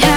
yeah.